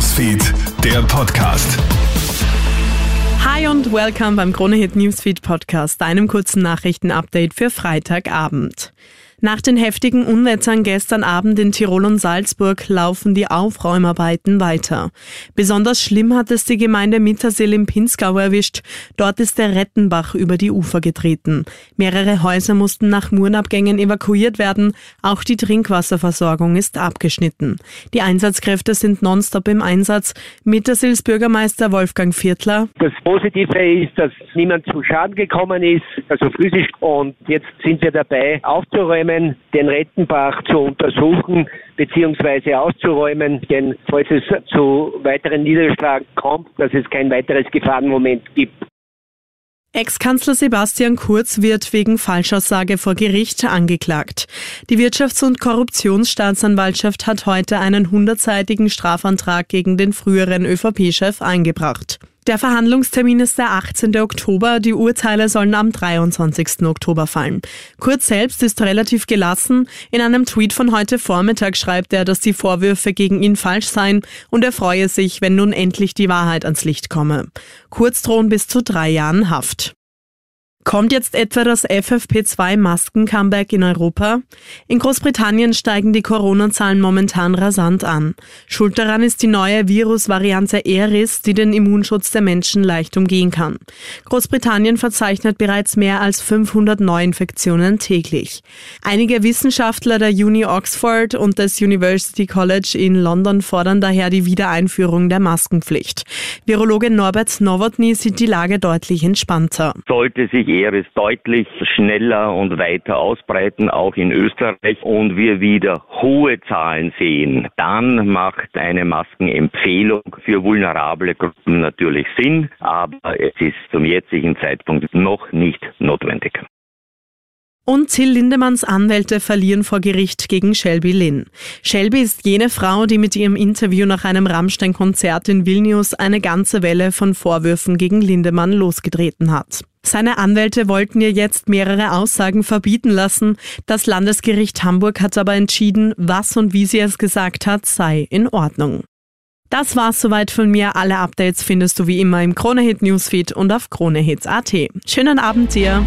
Newsfeed, der Podcast. Hi und welcome beim Kronehit Newsfeed Podcast, deinem kurzen Nachrichtenupdate für Freitagabend. Nach den heftigen Unwettern gestern Abend in Tirol und Salzburg laufen die Aufräumarbeiten weiter. Besonders schlimm hat es die Gemeinde Mittersill im Pinzgau erwischt. Dort ist der Rettenbach über die Ufer getreten. Mehrere Häuser mussten nach Murenabgängen evakuiert werden. Auch die Trinkwasserversorgung ist abgeschnitten. Die Einsatzkräfte sind nonstop im Einsatz. Mittersills Bürgermeister Wolfgang Viertler. Das Positive ist, dass niemand zu Schaden gekommen ist, also physisch. Und jetzt sind wir dabei, aufzuräumen Unternehmen, den Rettenbach zu untersuchen bzw. auszuräumen, denn falls es zu weiteren Niederschlagen kommt, dass es kein weiteres Gefahrenmoment gibt. Ex-Kanzler Sebastian Kurz wird wegen Falschaussage vor Gericht angeklagt. Die Wirtschafts- und Korruptionsstaatsanwaltschaft hat heute einen hundertseitigen Strafantrag gegen den früheren ÖVP-Chef eingebracht. Der Verhandlungstermin ist der 18. Oktober. Die Urteile sollen am 23. Oktober fallen. Kurz selbst ist relativ gelassen. In einem Tweet von heute Vormittag schreibt er, dass die Vorwürfe gegen ihn falsch seien und er freue sich, wenn nun endlich die Wahrheit ans Licht komme. Kurz drohen bis zu drei Jahren Haft. Kommt jetzt etwa das FFP2-Masken-Comeback in Europa? In Großbritannien steigen die Corona-Zahlen momentan rasant an. Schuld daran ist die neue Virusvariante Eris, die den Immunschutz der Menschen leicht umgehen kann. Großbritannien verzeichnet bereits mehr als 500 Neuinfektionen täglich. Einige Wissenschaftler der Uni Oxford und des University College in London fordern daher die Wiedereinführung der Maskenpflicht. Virologe Norbert Nowotny sieht die Lage deutlich entspannter. Sollte sich Eris deutlich schneller und weiter ausbreiten, auch in Österreich, und wir wieder hohe Zahlen sehen, dann macht eine Maskenempfehlung für vulnerable Gruppen natürlich Sinn, aber es ist zum jetzigen Zeitpunkt noch nicht notwendig. Und Till Lindemanns Anwälte verlieren vor Gericht gegen Shelby Lynn. Shelby ist jene Frau, die mit ihrem Interview nach einem Rammstein-Konzert in Vilnius eine ganze Welle von Vorwürfen gegen Lindemann losgetreten hat. Seine Anwälte wollten ihr jetzt mehrere Aussagen verbieten lassen. Das Landesgericht Hamburg hat aber entschieden, was und wie sie es gesagt hat, sei in Ordnung. Das war's soweit von mir. Alle Updates findest du wie immer im Kronehit Newsfeed und auf kronehits.at. Schönen Abend dir.